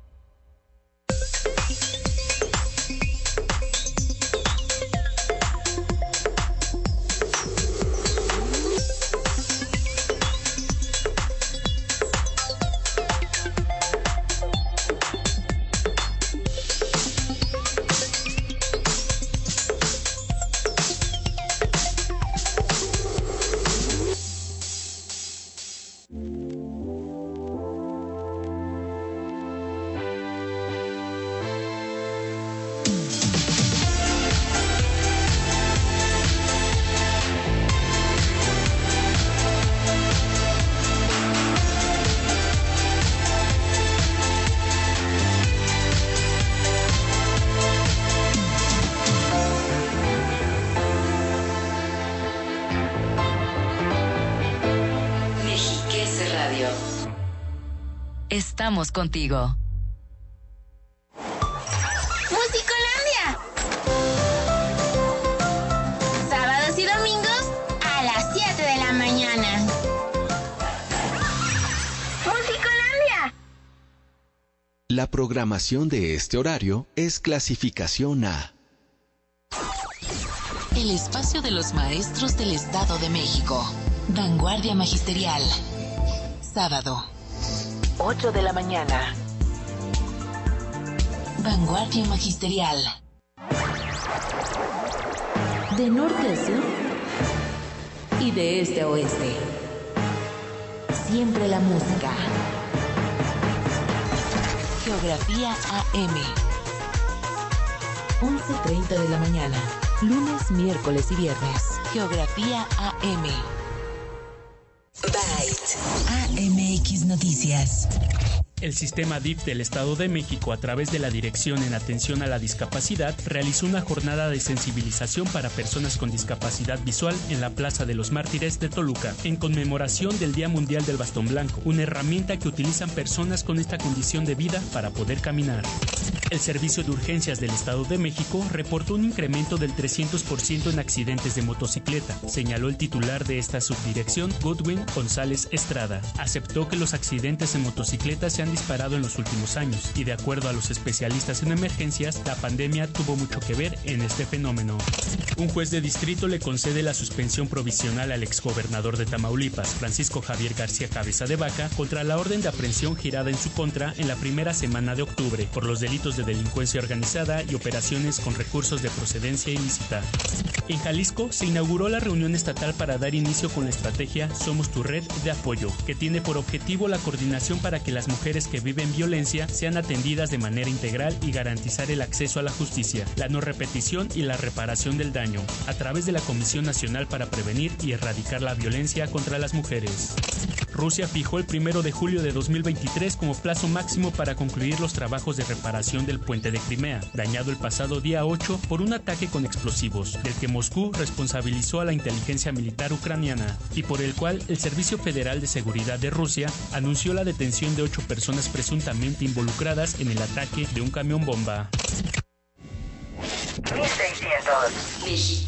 Estamos contigo. Musicolandia. Sábados y domingos a las 7 de la mañana. Musicolandia. La programación de este horario es clasificación A. El espacio de los maestros del Estado de México. Vanguardia Magisterial. Sábado. 8 de la mañana. Vanguardia Magisterial. De norte a sur y de este a oeste. Siempre la música. Geografía AM. 11.30 de la mañana. Lunes, miércoles y viernes. Geografía AM. AMX Noticias. El sistema DIF del Estado de México, a través de la Dirección en Atención a la Discapacidad, realizó una jornada de sensibilización para personas con discapacidad visual en la Plaza de los Mártires de Toluca, en conmemoración del Día Mundial del Bastón Blanco, una herramienta que utilizan personas con esta condición de vida para poder caminar. El Servicio de Urgencias del Estado de México reportó un incremento del 300% en accidentes de motocicleta, señaló el titular de esta subdirección, Godwin González Estrada. Aceptó que los accidentes en motocicletas se han disparado en los últimos años y de acuerdo a los especialistas en emergencias, la pandemia tuvo mucho que ver en este fenómeno. Un juez de distrito le concede la suspensión provisional al exgobernador de Tamaulipas, Francisco Javier García Cabeza de Vaca, contra la orden de aprehensión girada en su contra en la primera semana de octubre por los delitos de delincuencia organizada y operaciones con recursos de procedencia ilícita. En Jalisco se inauguró la reunión estatal para dar inicio con la estrategia Somos tu red de apoyo, que tiene por objetivo la coordinación para que las mujeres que viven violencia sean atendidas de manera integral y garantizar el acceso a la justicia, la no repetición y la reparación del daño, a través de la Comisión Nacional para Prevenir y Erradicar la Violencia contra las Mujeres. Rusia fijó el primero de julio de 2023 como plazo máximo para concluir los trabajos de reparación del puente de Crimea, dañado el pasado día 8 por un ataque con explosivos, del que Moscú responsabilizó a la inteligencia militar ucraniana y por el cual el Servicio Federal de Seguridad de Rusia anunció la detención de ocho personas presuntamente involucradas en el ataque de un camión bomba. 1600.